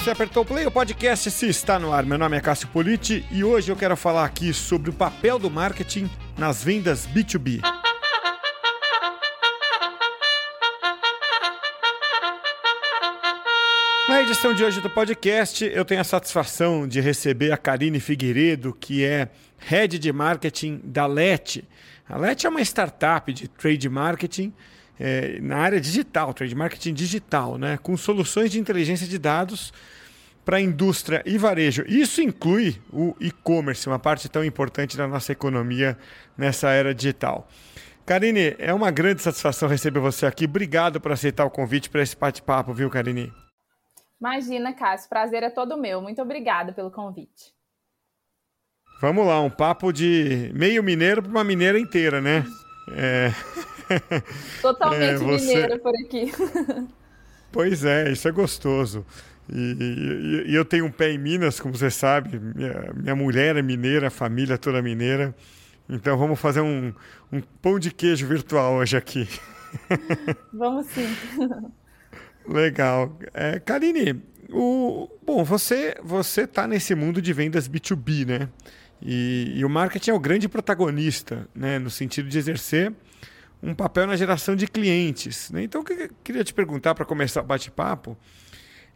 você apertou o play, o podcast se está no ar. Meu nome é Cássio Politi e hoje eu quero falar aqui sobre o papel do marketing nas vendas B2B. Na edição de hoje do podcast, eu tenho a satisfação de receber a Karine Figueiredo, que é Head de Marketing da LET. A LET é uma startup de trade marketing é, na área digital, trade marketing digital, né, com soluções de inteligência de dados para indústria e varejo. Isso inclui o e-commerce, uma parte tão importante da nossa economia nessa era digital. Karine, é uma grande satisfação receber você aqui. Obrigado por aceitar o convite para esse bate-papo, viu, Karine? Imagina, Cássio, prazer é todo meu. Muito obrigada pelo convite. Vamos lá, um papo de meio mineiro para uma mineira inteira, né? É... Totalmente é, você... mineira por aqui. Pois é, isso é gostoso. E, e, e, eu tenho um pé em Minas, como você sabe. Minha, minha mulher é mineira, a família toda mineira. Então vamos fazer um, um pão de queijo virtual hoje aqui. Vamos sim. Legal. É, Karine, o, bom, você você está nesse mundo de vendas B2B, né? E, e, o marketing é o grande protagonista, né? No sentido de exercer um papel na geração de clientes. Né? Então, o que eu queria te perguntar para começar o bate-papo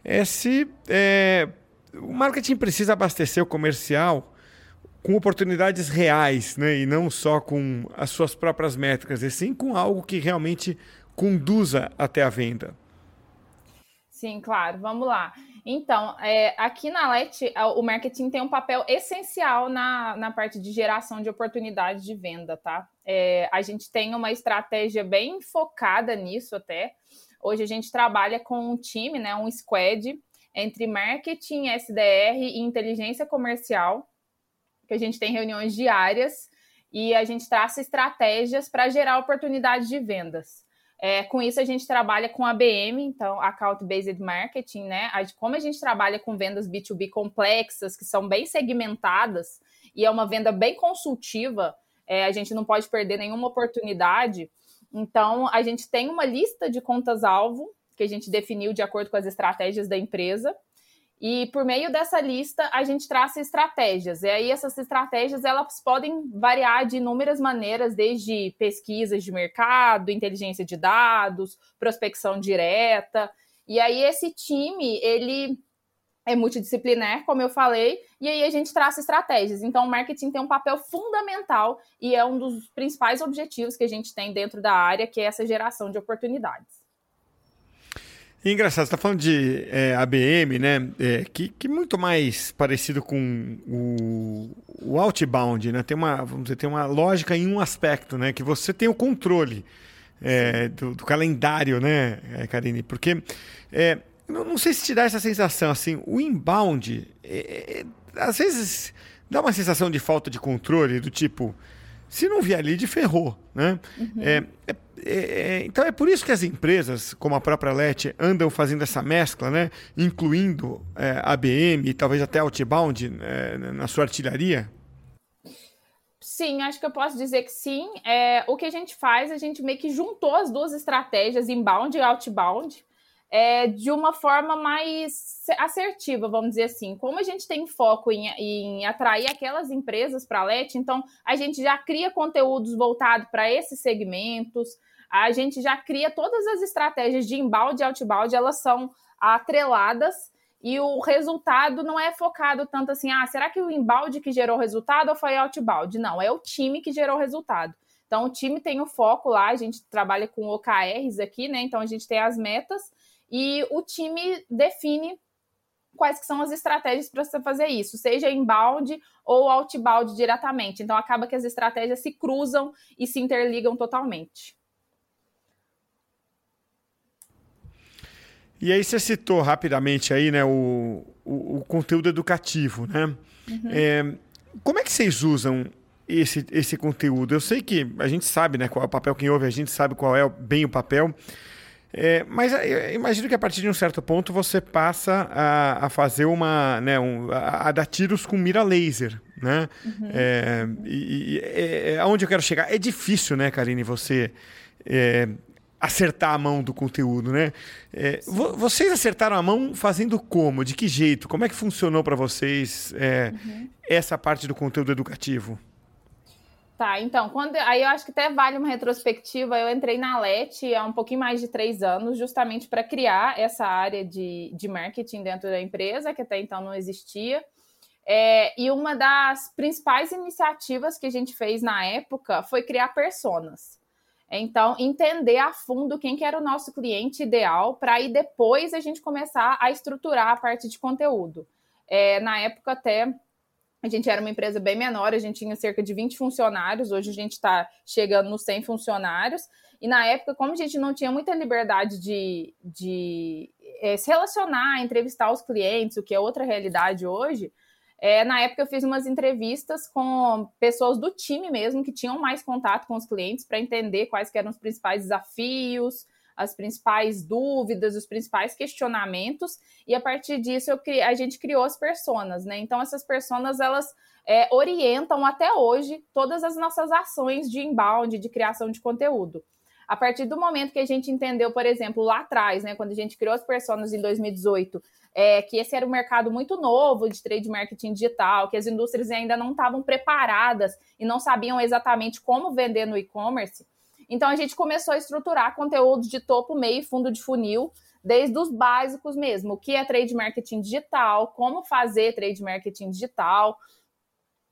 é se é, o marketing precisa abastecer o comercial com oportunidades reais, né? e não só com as suas próprias métricas, e sim com algo que realmente conduza até a venda. Sim, claro. Vamos lá. Então, é, aqui na LET, o marketing tem um papel essencial na, na parte de geração de oportunidades de venda, tá? É, a gente tem uma estratégia bem focada nisso até. Hoje a gente trabalha com um time, né, um squad, entre marketing, SDR e inteligência comercial, que a gente tem reuniões diárias e a gente traça estratégias para gerar oportunidades de vendas. É, com isso, a gente trabalha com ABM, então Account Based Marketing, né? Como a gente trabalha com vendas B2B complexas, que são bem segmentadas, e é uma venda bem consultiva, é, a gente não pode perder nenhuma oportunidade. Então, a gente tem uma lista de contas-alvo que a gente definiu de acordo com as estratégias da empresa. E por meio dessa lista, a gente traça estratégias. E aí, essas estratégias elas podem variar de inúmeras maneiras, desde pesquisas de mercado, inteligência de dados, prospecção direta. E aí, esse time, ele é multidisciplinar, como eu falei, e aí a gente traça estratégias. Então, o marketing tem um papel fundamental e é um dos principais objetivos que a gente tem dentro da área, que é essa geração de oportunidades. E engraçado, você está falando de é, ABM, né? É, que, que muito mais parecido com o, o outbound, né? Tem uma, vamos dizer, tem uma lógica em um aspecto, né? Que você tem o controle é, do, do, calendário, né, é, Karine? Porque é, não, não, sei se te dá essa sensação, assim, o inbound, é, às vezes dá uma sensação de falta de controle, do tipo, se não vier lead, ferrou, né? Uhum. É, é, é, então é por isso que as empresas, como a própria LET, andam fazendo essa mescla, né? incluindo é, ABM e talvez até Outbound é, na sua artilharia? Sim, acho que eu posso dizer que sim. É, o que a gente faz, a gente meio que juntou as duas estratégias, inbound e outbound, é, de uma forma mais assertiva, vamos dizer assim. Como a gente tem foco em, em atrair aquelas empresas para a LET, então a gente já cria conteúdos voltados para esses segmentos, a gente já cria todas as estratégias de embalde e outbound, elas são atreladas e o resultado não é focado tanto assim, ah, será que o embalde que gerou resultado ou foi outbound? Não, é o time que gerou resultado. Então, o time tem o foco lá, a gente trabalha com OKRs aqui, né? Então, a gente tem as metas e o time define quais que são as estratégias para você fazer isso, seja inbound ou outbound diretamente. Então, acaba que as estratégias se cruzam e se interligam totalmente. E aí você citou rapidamente aí, né, o, o, o conteúdo educativo, né? Uhum. É, como é que vocês usam esse, esse conteúdo? Eu sei que a gente sabe, né, qual é o papel, quem ouve a gente sabe qual é bem o papel, é, mas eu imagino que a partir de um certo ponto você passa a, a fazer uma, né, um, a, a, dar tiros com mira laser, né? Uhum. É, e, e é, é, aonde eu quero chegar? É difícil, né, Karine, você é, acertar a mão do conteúdo, né? É, vocês acertaram a mão fazendo como? De que jeito? Como é que funcionou para vocês é, uhum. essa parte do conteúdo educativo? Tá, então, quando aí eu acho que até vale uma retrospectiva. Eu entrei na LET há um pouquinho mais de três anos, justamente para criar essa área de, de marketing dentro da empresa, que até então não existia. É, e uma das principais iniciativas que a gente fez na época foi criar personas. Então, entender a fundo quem que era o nosso cliente ideal, para aí depois a gente começar a estruturar a parte de conteúdo. É, na época, até a gente era uma empresa bem menor, a gente tinha cerca de 20 funcionários, hoje a gente está chegando nos 100 funcionários. E na época, como a gente não tinha muita liberdade de, de é, se relacionar, entrevistar os clientes, o que é outra realidade hoje, é, na época eu fiz umas entrevistas com pessoas do time mesmo, que tinham mais contato com os clientes, para entender quais eram os principais desafios, as principais dúvidas, os principais questionamentos, e a partir disso eu, a gente criou as personas, né? Então essas personas elas é, orientam até hoje todas as nossas ações de inbound, de criação de conteúdo. A partir do momento que a gente entendeu, por exemplo, lá atrás, né, quando a gente criou as personas em 2018, é, que esse era um mercado muito novo de trade marketing digital, que as indústrias ainda não estavam preparadas e não sabiam exatamente como vender no e-commerce, então a gente começou a estruturar conteúdo de topo, meio e fundo de funil, desde os básicos mesmo, o que é trade marketing digital, como fazer trade marketing digital.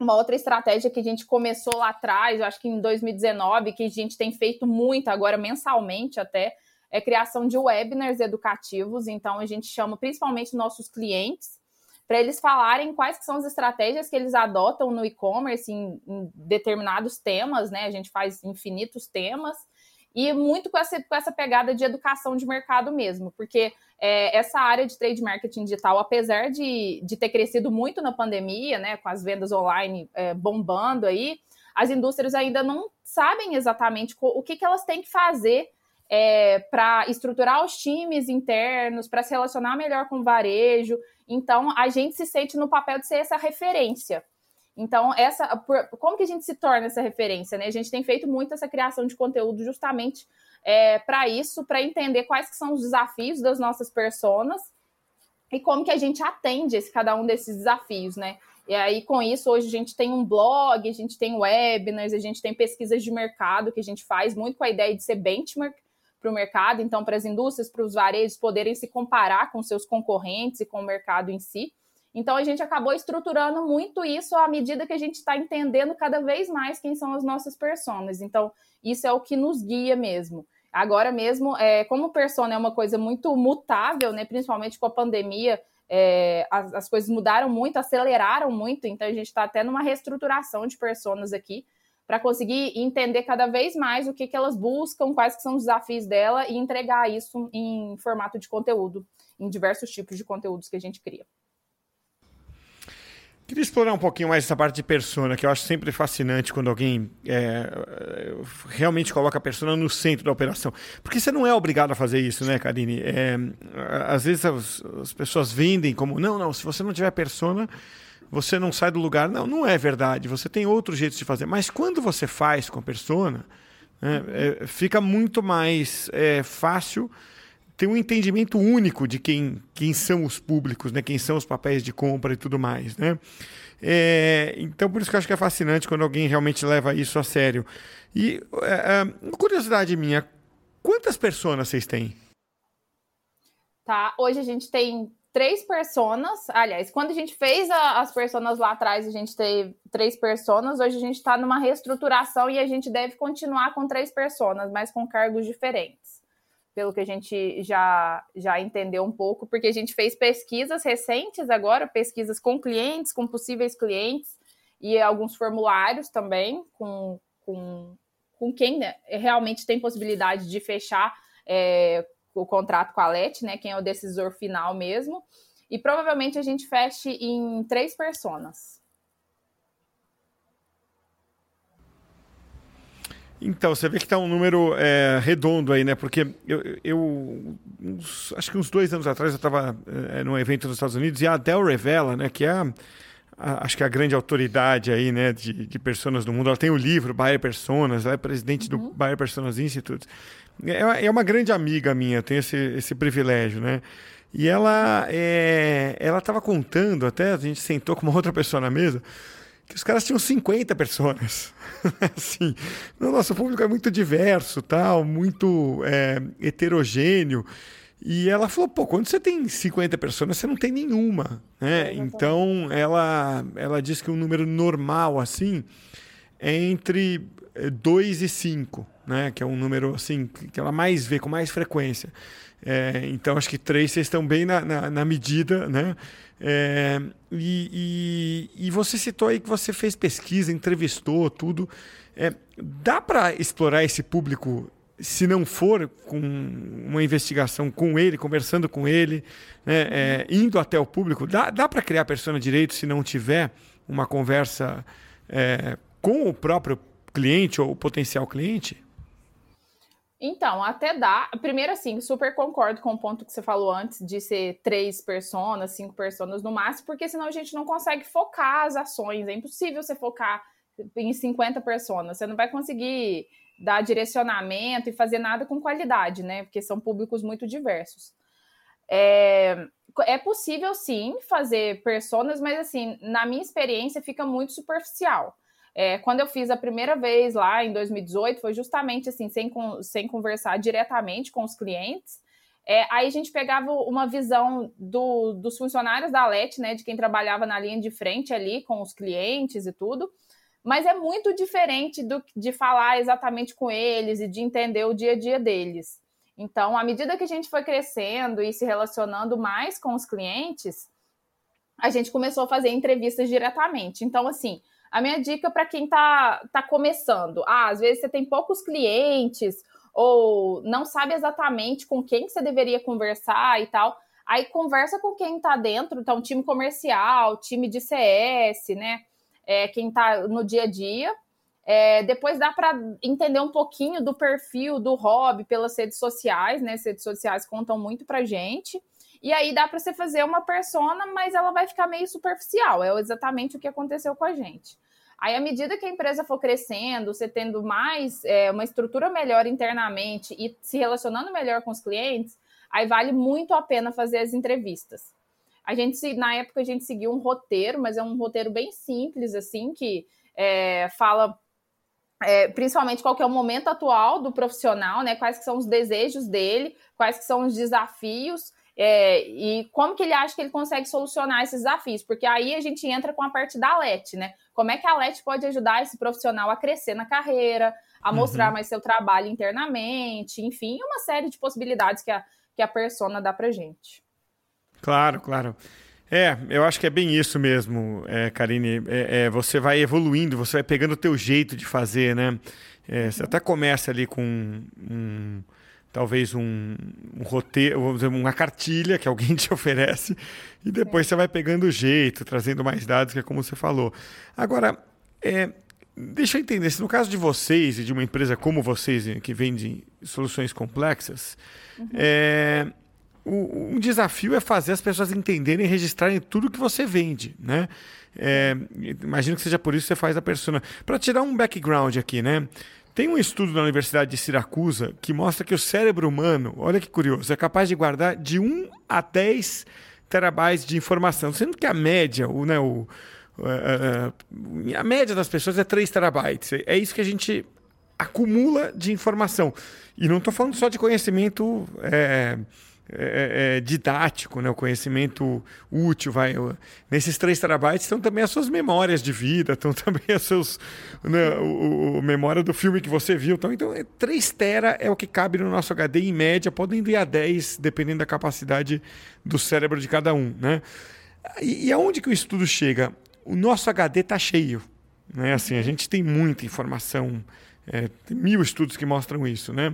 Uma outra estratégia que a gente começou lá atrás, eu acho que em 2019, que a gente tem feito muito agora mensalmente até, é criação de webinars educativos. Então a gente chama principalmente nossos clientes para eles falarem quais são as estratégias que eles adotam no e-commerce em, em, determinados temas, né? A gente faz infinitos temas e muito com essa, com essa pegada de educação de mercado mesmo, porque é, essa área de trade marketing digital, apesar de, de ter crescido muito na pandemia, né, com as vendas online é, bombando aí, as indústrias ainda não sabem exatamente o que, que elas têm que fazer é, para estruturar os times internos, para se relacionar melhor com o varejo. Então, a gente se sente no papel de ser essa referência. Então, essa, como que a gente se torna essa referência? Né? A gente tem feito muito essa criação de conteúdo justamente é, para isso, para entender quais que são os desafios das nossas personas e como que a gente atende esse, cada um desses desafios, né? E aí, com isso, hoje a gente tem um blog, a gente tem webinars, a gente tem pesquisas de mercado que a gente faz muito com a ideia de ser benchmark para o mercado, então para as indústrias, para os varejos poderem se comparar com seus concorrentes e com o mercado em si. Então a gente acabou estruturando muito isso à medida que a gente está entendendo cada vez mais quem são as nossas personas. Então isso é o que nos guia mesmo. Agora mesmo, é, como persona é uma coisa muito mutável, né, principalmente com a pandemia, é, as, as, coisas mudaram muito, aceleraram muito, então a gente está até numa reestruturação de personas aqui, para conseguir entender cada vez mais o que, que elas buscam, quais que são os desafios dela e entregar isso em formato de conteúdo, em diversos tipos de conteúdos que a gente cria. Queria explorar um pouquinho mais essa parte de persona, que eu acho sempre fascinante quando alguém é, realmente coloca a persona no centro da operação. Porque você não é obrigado a fazer isso, né, Karine? É, às vezes as, as pessoas vendem como, não, não, se você não tiver persona, você não sai do lugar. Não, não é verdade. Você tem outros jeitos de fazer. Mas quando você faz com a persona, né, é, fica muito mais é, fácil ter um entendimento único de quem, quem são os públicos, né, quem são os papéis de compra e tudo mais. Né? É, então, por isso que eu acho que é fascinante quando alguém realmente leva isso a sério. E é, é curiosidade minha, quantas pessoas vocês têm? Tá, hoje a gente tem três personas. Aliás, quando a gente fez a, as personas lá atrás, a gente teve três personas. Hoje a gente está numa reestruturação e a gente deve continuar com três personas, mas com cargos diferentes. Pelo que a gente já, já entendeu um pouco, porque a gente fez pesquisas recentes agora, pesquisas com clientes, com possíveis clientes, e alguns formulários também com, com, com quem né, realmente tem possibilidade de fechar é, o contrato com a LET, né? Quem é o decisor final mesmo. E provavelmente a gente feche em três personas. Então, você vê que está um número é, redondo aí, né? Porque eu, eu uns, acho que uns dois anos atrás eu estava é, num evento nos Estados Unidos e a Dell revela, né? Que é a, a, acho que a grande autoridade aí, né, de, de pessoas do mundo. Ela tem o livro Bayer Personas, ela é presidente uhum. do Bayer Personas Institute. É, é uma grande amiga minha, tenho esse, esse privilégio, né? E ela é, ela estava contando, até a gente sentou com uma outra pessoa na mesa, que os caras tinham 50 pessoas. assim, o nosso público é muito diverso, tal, muito é, heterogêneo. E ela falou, pô, quando você tem 50 pessoas, você não tem nenhuma. Né? É, então, ela, ela diz que um número normal, assim, é entre 2 e 5, né? que é um número assim que ela mais vê com mais frequência. É, então, acho que três vocês estão bem na, na, na medida, né? É, e, e, e, você citou aí que você fez pesquisa, entrevistou tudo. É, dá para explorar esse público se não for com uma investigação com ele, conversando com ele, né, é, indo até o público? Dá, dá para criar persona direito se não tiver uma conversa é, com o próprio cliente ou o potencial cliente? Então, até dá. Primeiro, assim, super concordo com o ponto que você falou antes de ser três personas, cinco personas no máximo, porque senão a gente não consegue focar as ações. É impossível você focar em 50 personas. Você não vai conseguir dar direcionamento e fazer nada com qualidade, né? Porque são públicos muito diversos. É, é possível, sim, fazer personas, mas, assim, na minha experiência, fica muito superficial. É, quando eu fiz a primeira vez lá em 2018, foi justamente assim, sem, sem conversar diretamente com os clientes. É, aí a gente pegava uma visão do, dos funcionários da LET, né, de quem trabalhava na linha de frente ali com os clientes e tudo, mas é muito diferente do, de falar exatamente com eles e de entender o dia a dia deles. Então, à medida que a gente foi crescendo e se relacionando mais com os clientes, a gente começou a fazer entrevistas diretamente. Então, assim, a minha dica para quem está tá começando, ah, às vezes você tem poucos clientes ou não sabe exatamente com quem que você deveria conversar e tal. Aí conversa com quem está dentro, então time comercial, time de CS, né? É, quem está no dia a dia. É, depois dá para entender um pouquinho do perfil do hobby pelas redes sociais, né? As redes sociais contam muito para gente. E aí dá para você fazer uma persona, mas ela vai ficar meio superficial. É exatamente o que aconteceu com a gente. Aí, à medida que a empresa for crescendo, você tendo mais é, uma estrutura melhor internamente e se relacionando melhor com os clientes, aí vale muito a pena fazer as entrevistas. A gente, na época, a gente seguiu um roteiro, mas é um roteiro bem simples, assim, que é, fala é, principalmente qual é o momento atual do profissional, né? Quais que são os desejos dele, quais que são os desafios é, e como que ele acha que ele consegue solucionar esses desafios, porque aí a gente entra com a parte da LET, né? Como é que a LET pode ajudar esse profissional a crescer na carreira, a uhum. mostrar mais seu trabalho internamente, enfim, uma série de possibilidades que a, que a persona dá pra gente. Claro, claro. É, eu acho que é bem isso mesmo, é, Karine. É, é, você vai evoluindo, você vai pegando o teu jeito de fazer, né? É, você até começa ali com um, talvez um, um roteiro, vamos dizer, uma cartilha que alguém te oferece, e depois é. você vai pegando o jeito, trazendo mais dados, que é como você falou. Agora, é, deixa eu entender, se no caso de vocês e de uma empresa como vocês, que vende soluções complexas, uhum. é, o, um desafio é fazer as pessoas entenderem e registrarem tudo que você vende, né? É, imagino que seja por isso que você faz a persona. Para tirar um background aqui, né? Tem um estudo na Universidade de Siracusa que mostra que o cérebro humano, olha que curioso, é capaz de guardar de 1 a 10 terabytes de informação, sendo que a média, o, né, o, a, a média das pessoas é 3 terabytes. É isso que a gente acumula de informação. E não estou falando só de conhecimento. É, é, é, é, didático, né? o conhecimento útil. Vai. Nesses 3 terabytes estão também as suas memórias de vida, estão também as seus, né, o, o, memória do filme que você viu. Então, então, 3 tera é o que cabe no nosso HD em média, podem ir a 10, dependendo da capacidade do cérebro de cada um. Né? E, e aonde que o estudo chega? O nosso HD está cheio. Né? Assim, a gente tem muita informação, é, tem mil estudos que mostram isso. Né?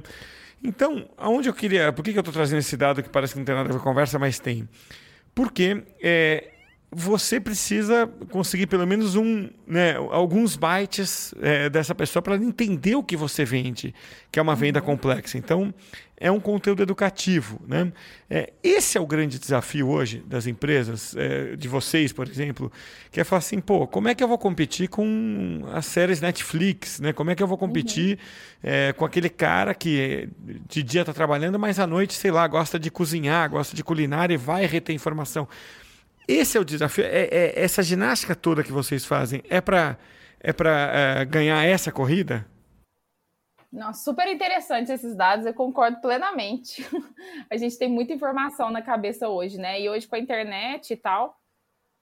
Então, aonde eu queria. Por que, que eu estou trazendo esse dado que parece que não tem nada a ver com a conversa, mas tem? Porque é, você precisa conseguir pelo menos um, né, alguns bytes é, dessa pessoa para entender o que você vende, que é uma venda complexa. Então, é um conteúdo educativo. Né? É, esse é o grande desafio hoje das empresas, é, de vocês, por exemplo, que é falar assim, pô, como é que eu vou competir com as séries Netflix? Né? Como é que eu vou competir uhum. é, com aquele cara que de dia está trabalhando, mas à noite, sei lá, gosta de cozinhar, gosta de culinária e vai reter informação. Esse é o desafio. É, é essa ginástica toda que vocês fazem é para é para é, ganhar essa corrida? Nossa, super interessantes esses dados, eu concordo plenamente. a gente tem muita informação na cabeça hoje, né? E hoje com a internet e tal,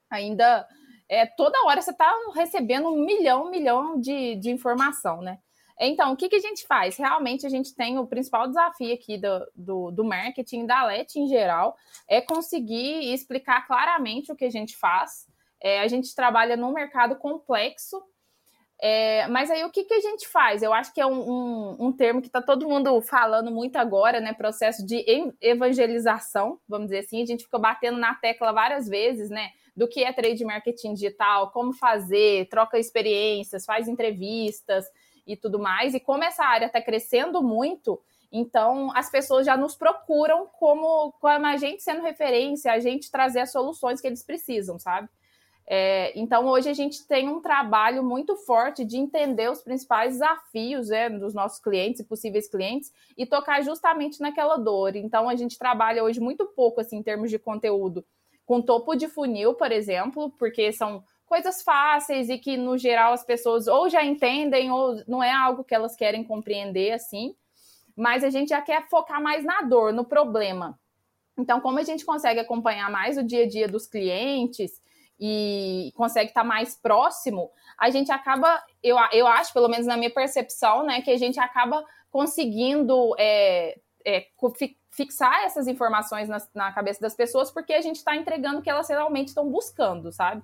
ainda é, toda hora você está recebendo um milhão, um milhão de, de informação, né? Então, o que, que a gente faz? Realmente, a gente tem o principal desafio aqui do, do, do marketing, da LET em geral, é conseguir explicar claramente o que a gente faz. É, a gente trabalha num mercado complexo, é, mas aí o que, que a gente faz? Eu acho que é um, um, um termo que está todo mundo falando muito agora, né? Processo de evangelização, vamos dizer assim. A gente fica batendo na tecla várias vezes, né? Do que é trade marketing digital, como fazer, troca experiências, faz entrevistas e tudo mais. E como essa área está crescendo muito, então as pessoas já nos procuram como, como a gente sendo referência, a gente trazer as soluções que eles precisam, sabe? É, então hoje a gente tem um trabalho muito forte de entender os principais desafios né, dos nossos clientes e possíveis clientes e tocar justamente naquela dor. Então a gente trabalha hoje muito pouco assim em termos de conteúdo com topo de funil, por exemplo, porque são coisas fáceis e que, no geral, as pessoas ou já entendem ou não é algo que elas querem compreender assim. Mas a gente já quer focar mais na dor, no problema. Então, como a gente consegue acompanhar mais o dia a dia dos clientes e consegue estar mais próximo, a gente acaba, eu, eu acho, pelo menos na minha percepção, né, que a gente acaba conseguindo é, é, fixar essas informações na, na, cabeça das pessoas, porque a gente está entregando o que elas realmente estão buscando, sabe?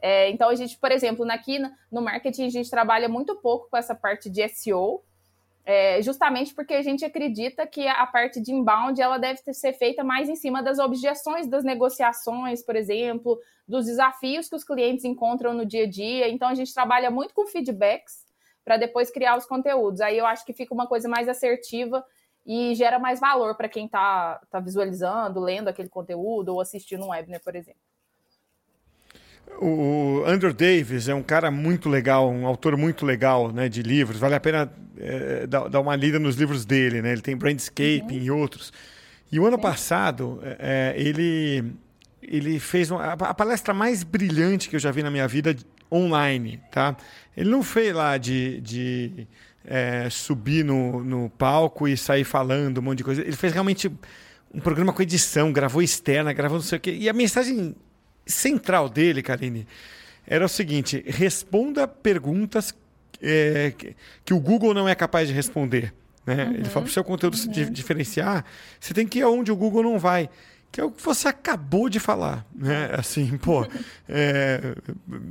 É, então, a gente, por exemplo, aqui no marketing, a gente trabalha muito pouco com essa parte de SEO, é, justamente porque a gente acredita que a parte de inbound ela deve ser feita mais em cima das objeções das negociações, por exemplo, dos desafios que os clientes encontram no dia a dia. Então, a gente trabalha muito com feedbacks para depois criar os conteúdos. Aí eu acho que fica uma coisa mais assertiva e gera mais valor para quem está tá visualizando, lendo aquele conteúdo ou assistindo um webinar, por exemplo. O Andrew Davis é um cara muito legal, um autor muito legal né, de livros. Vale a pena é, dar, dar, uma lida nos livros dele. Né? Ele tem Brandscaping uhum. e outros. E o ano passado, é, ele, ele fez uma, a palestra mais brilhante que eu já vi na minha vida online. Tá? Ele não fez lá de, de é, subir no, no palco e sair falando um monte de coisa. Ele fez realmente um programa com edição, gravou externa, gravou não sei o quê. E a mensagem central dele, Karine, era o seguinte: responda perguntas é, que o Google não é capaz de responder. Né? Uhum. Ele fala para o seu conteúdo uhum. se diferenciar, você tem que ir aonde o Google não vai que é o que você acabou de falar, né? Assim, pô, é,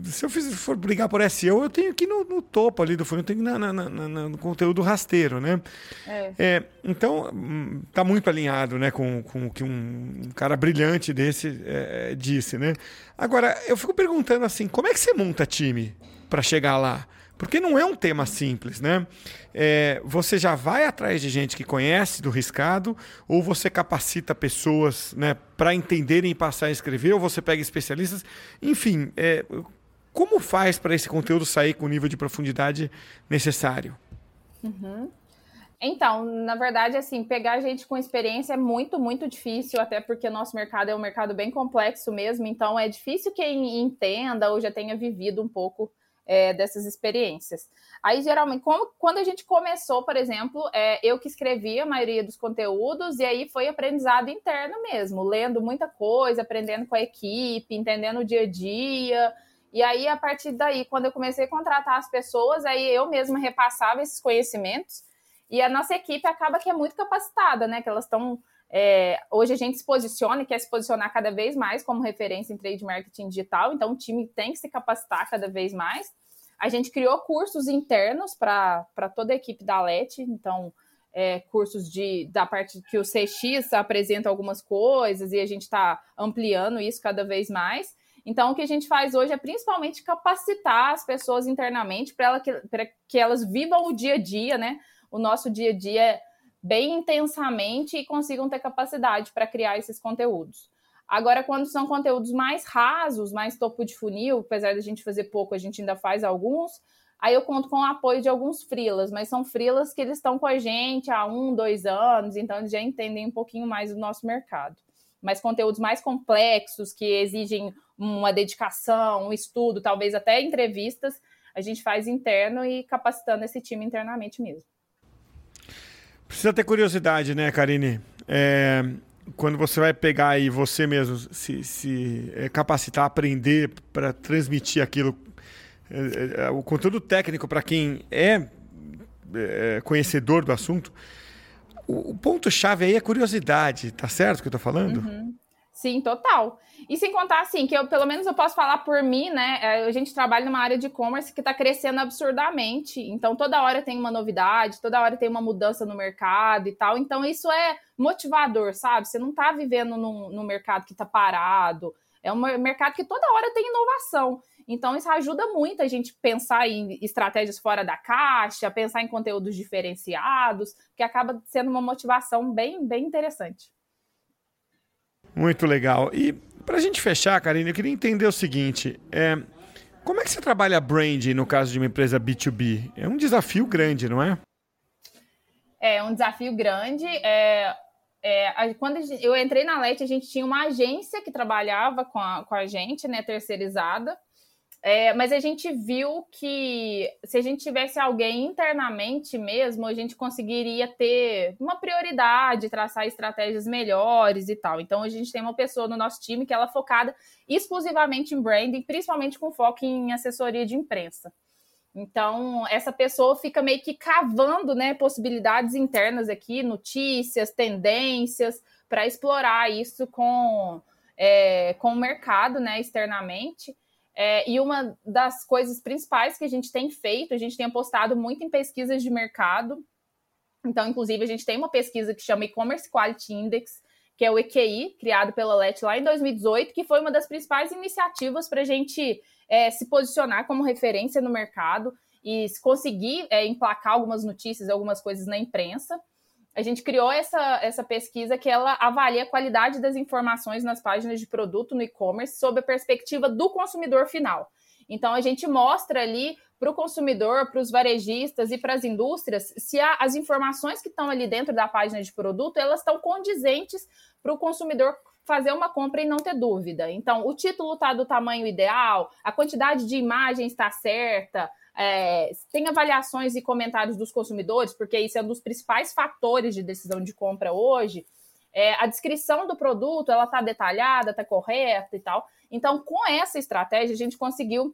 se eu fiz, for brigar por SEO, eu tenho que ir no, no topo ali do funil, eu tenho que ir na, na, na, no conteúdo rasteiro, né? É. É, então, tá muito alinhado, né, com, com o que um, um cara brilhante desse é, disse, né? Agora, eu fico perguntando assim, como é que você monta time para chegar lá? Porque não é um tema simples, né? É, você já vai atrás de gente que conhece do riscado, ou você capacita pessoas né, para entenderem e passar a escrever, ou você pega especialistas. Enfim, é, como faz para esse conteúdo sair com o nível de profundidade necessário? Uhum. Então, na verdade, assim, pegar gente com experiência é muito, muito difícil, até porque nosso mercado é um mercado bem complexo mesmo, então é difícil quem entenda ou já tenha vivido um pouco é, dessas experiências. Aí, geralmente, como, quando a gente começou, por exemplo, é, eu que escrevi a maioria dos conteúdos, e aí foi aprendizado interno mesmo, lendo muita coisa, aprendendo com a equipe, entendendo o dia a dia. E aí, a partir daí, quando eu comecei a contratar as pessoas, aí eu mesma repassava esses conhecimentos, e a nossa equipe acaba que é muito capacitada, né? Que elas estão é, hoje a gente se posiciona e quer se posicionar cada vez mais como referência em trade marketing digital, então o time tem que se capacitar cada vez mais. A gente criou cursos internos para toda a equipe da LET, então é, cursos de, da parte que o CX apresenta algumas coisas e a gente está ampliando isso cada vez mais. Então, o que a gente faz hoje é principalmente capacitar as pessoas internamente para ela, que elas vivam o dia a dia, né? O nosso dia a dia bem intensamente e consigam ter capacidade para criar esses conteúdos. Agora, quando são conteúdos mais rasos, mais topo de funil, apesar da gente fazer pouco, a gente ainda faz alguns, aí eu conto com o apoio de alguns frilas, mas são frilas que eles estão com a gente há um, dois anos, então eles já entendem um pouquinho mais do nosso mercado. Mas conteúdos mais complexos, que exigem uma dedicação, um estudo, talvez até entrevistas, a gente faz interno e capacitando esse time internamente mesmo. Precisa ter curiosidade, né, Karine? É, quando você vai pegar aí você mesmo, se, se é, capacitar, aprender para transmitir aquilo, é, é, é, o conteúdo técnico para quem é, é, conhecedor do assunto, o, o ponto-chave aí é curiosidade, tá certo o que eu tô falando? Uhum. Sim, total. E sem contar, assim, que eu, pelo menos eu posso falar por mim, né? É, a gente trabalha numa área de e-commerce que está crescendo absurdamente. Então, toda hora tem uma novidade, toda hora tem uma mudança no mercado e tal. Então, isso é motivador, sabe? Você não está vivendo num, num mercado que está parado. É um mercado que toda hora tem inovação. Então, isso ajuda muito a gente pensar em estratégias fora da caixa, pensar em conteúdos diferenciados, que acaba sendo uma motivação bem, bem interessante. Muito legal. E para a gente fechar, Karine, eu queria entender o seguinte: é, como é que você trabalha branding no caso de uma empresa B2B? É um desafio grande, não é? É um desafio grande. É, é, quando eu entrei na LET, a gente tinha uma agência que trabalhava com a, com a gente, né, terceirizada. É, mas a gente viu que se a gente tivesse alguém internamente mesmo, a gente conseguiria ter uma prioridade, traçar estratégias melhores e tal. Então a gente tem uma pessoa no nosso time que ela é focada exclusivamente em branding, principalmente com foco em assessoria de imprensa. Então, essa pessoa fica meio que cavando né, possibilidades internas aqui, notícias, tendências, para explorar isso com, é, com o mercado né, externamente. É, e uma das coisas principais que a gente tem feito, a gente tem apostado muito em pesquisas de mercado. Então, inclusive, a gente tem uma pesquisa que chama E-Commerce Quality Index, que é o EQI, criado pela LET lá em 2018, que foi uma das principais iniciativas para a gente é, se posicionar como referência no mercado e conseguir é, emplacar algumas notícias, algumas coisas na imprensa a gente criou essa, essa pesquisa que ela avalia a qualidade das informações nas páginas de produto no e-commerce sob a perspectiva do consumidor final. Então, a gente mostra ali para o consumidor, para os varejistas e para as indústrias se a, as informações que estão ali dentro da página de produto elas estão condizentes para o consumidor fazer uma compra e não ter dúvida. Então, o título está do tamanho ideal, a quantidade de imagens está certa, é, tem avaliações e comentários dos consumidores, porque isso é um dos principais fatores de decisão de compra hoje. É, a descrição do produto ela está detalhada, está correta e tal. Então, com essa estratégia, a gente conseguiu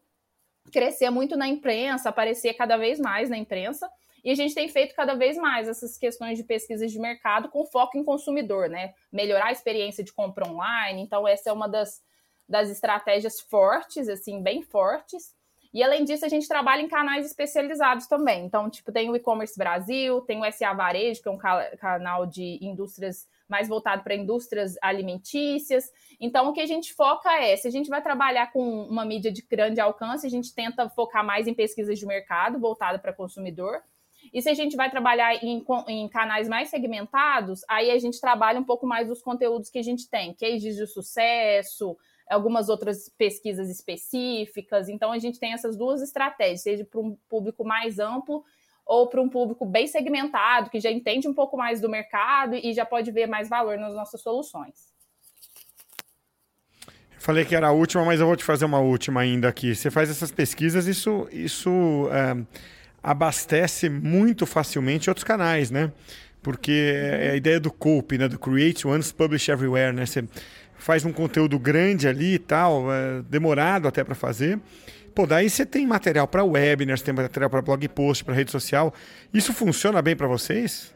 crescer muito na imprensa, aparecer cada vez mais na imprensa. E a gente tem feito cada vez mais essas questões de pesquisas de mercado com foco em consumidor, né? Melhorar a experiência de compra online. Então, essa é uma das, das estratégias fortes, assim, bem fortes. E além disso, a gente trabalha em canais especializados também. Então, tipo, tem o e-commerce Brasil, tem o SA Varejo, que é um canal de indústrias mais voltado para indústrias alimentícias. Então, o que a gente foca é, se a gente vai trabalhar com uma mídia de grande alcance, a gente tenta focar mais em pesquisas de mercado voltada para consumidor. E se a gente vai trabalhar em, em, canais mais segmentados, aí a gente trabalha um pouco mais dos conteúdos que a gente tem, cases de sucesso, algumas outras pesquisas específicas. Então, a gente tem essas duas estratégias, seja para um público mais amplo ou para um público bem segmentado, que já entende um pouco mais do mercado e já pode ver mais valor nas nossas soluções. Falei que era a última, mas eu vou te fazer uma última ainda aqui. Você faz essas pesquisas, isso, isso é, abastece muito facilmente outros canais, né? Porque é a ideia do COPE, né? do Create Once, Publish Everywhere, né? Você faz um conteúdo grande ali e tal, é, demorado até para fazer. Pô, daí você tem material para webinars, tem material para blog post, para rede social. Isso funciona bem para vocês?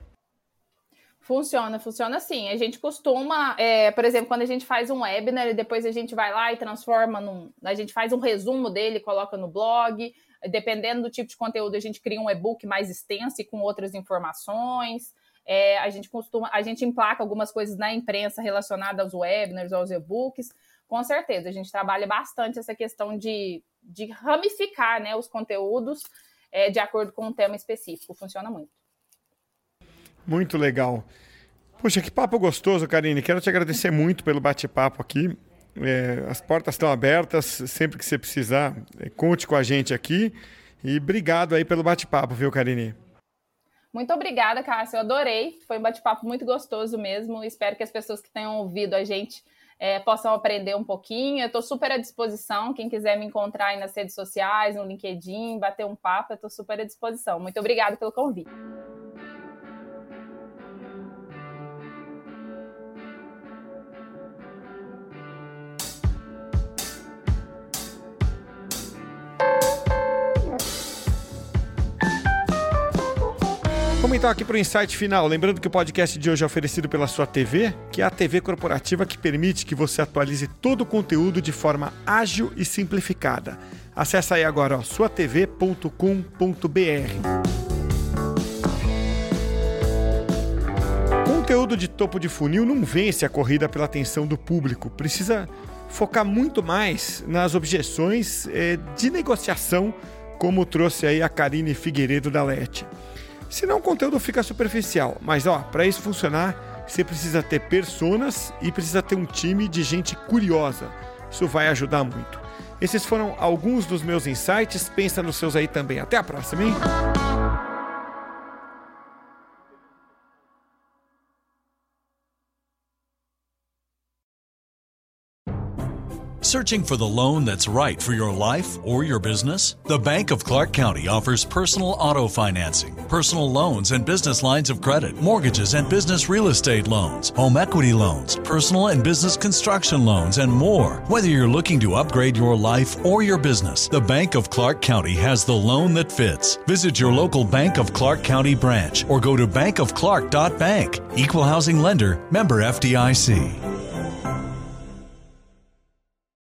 Funciona, funciona sim. A gente costuma, é, por exemplo, quando a gente faz um webinar e depois a gente vai lá e transforma num. A gente faz um resumo dele, coloca no blog. Dependendo do tipo de conteúdo, a gente cria um e-book mais extenso e com outras informações. É, a gente costuma, a gente emplaca algumas coisas na imprensa relacionadas aos webinars, aos e-books, com certeza, a gente trabalha bastante essa questão de, de ramificar né, os conteúdos é, de acordo com um tema específico. Funciona muito. Muito legal. Puxa, que papo gostoso, Karine. Quero te agradecer muito pelo bate-papo aqui. É, as portas estão abertas, sempre que você precisar, é, conte com a gente aqui. E obrigado aí pelo bate-papo, viu, Karine? Muito obrigada, Cássio. Eu adorei. Foi um bate-papo muito gostoso mesmo. Espero que as pessoas que tenham ouvido a gente é, possam aprender um pouquinho. Eu estou super à disposição. Quem quiser me encontrar aí nas redes sociais, no LinkedIn, bater um papo, eu estou super à disposição. Muito obrigada pelo convite. Então aqui para o insight final. Lembrando que o podcast de hoje é oferecido pela sua TV, que é a TV corporativa que permite que você atualize todo o conteúdo de forma ágil e simplificada. Acesse aí agora suatv.com.br. Conteúdo de topo de funil não vence a corrida pela atenção do público. Precisa focar muito mais nas objeções eh, de negociação, como trouxe aí a Karine Figueiredo da Lete. Senão o conteúdo fica superficial. Mas ó, para isso funcionar, você precisa ter personas e precisa ter um time de gente curiosa. Isso vai ajudar muito. Esses foram alguns dos meus insights. Pensa nos seus aí também. Até a próxima, hein? Searching for the loan that's right for your life or your business? The Bank of Clark County offers personal auto financing, personal loans and business lines of credit, mortgages and business real estate loans, home equity loans, personal and business construction loans, and more. Whether you're looking to upgrade your life or your business, the Bank of Clark County has the loan that fits. Visit your local Bank of Clark County branch or go to bankofclark.bank. Equal housing lender, member FDIC.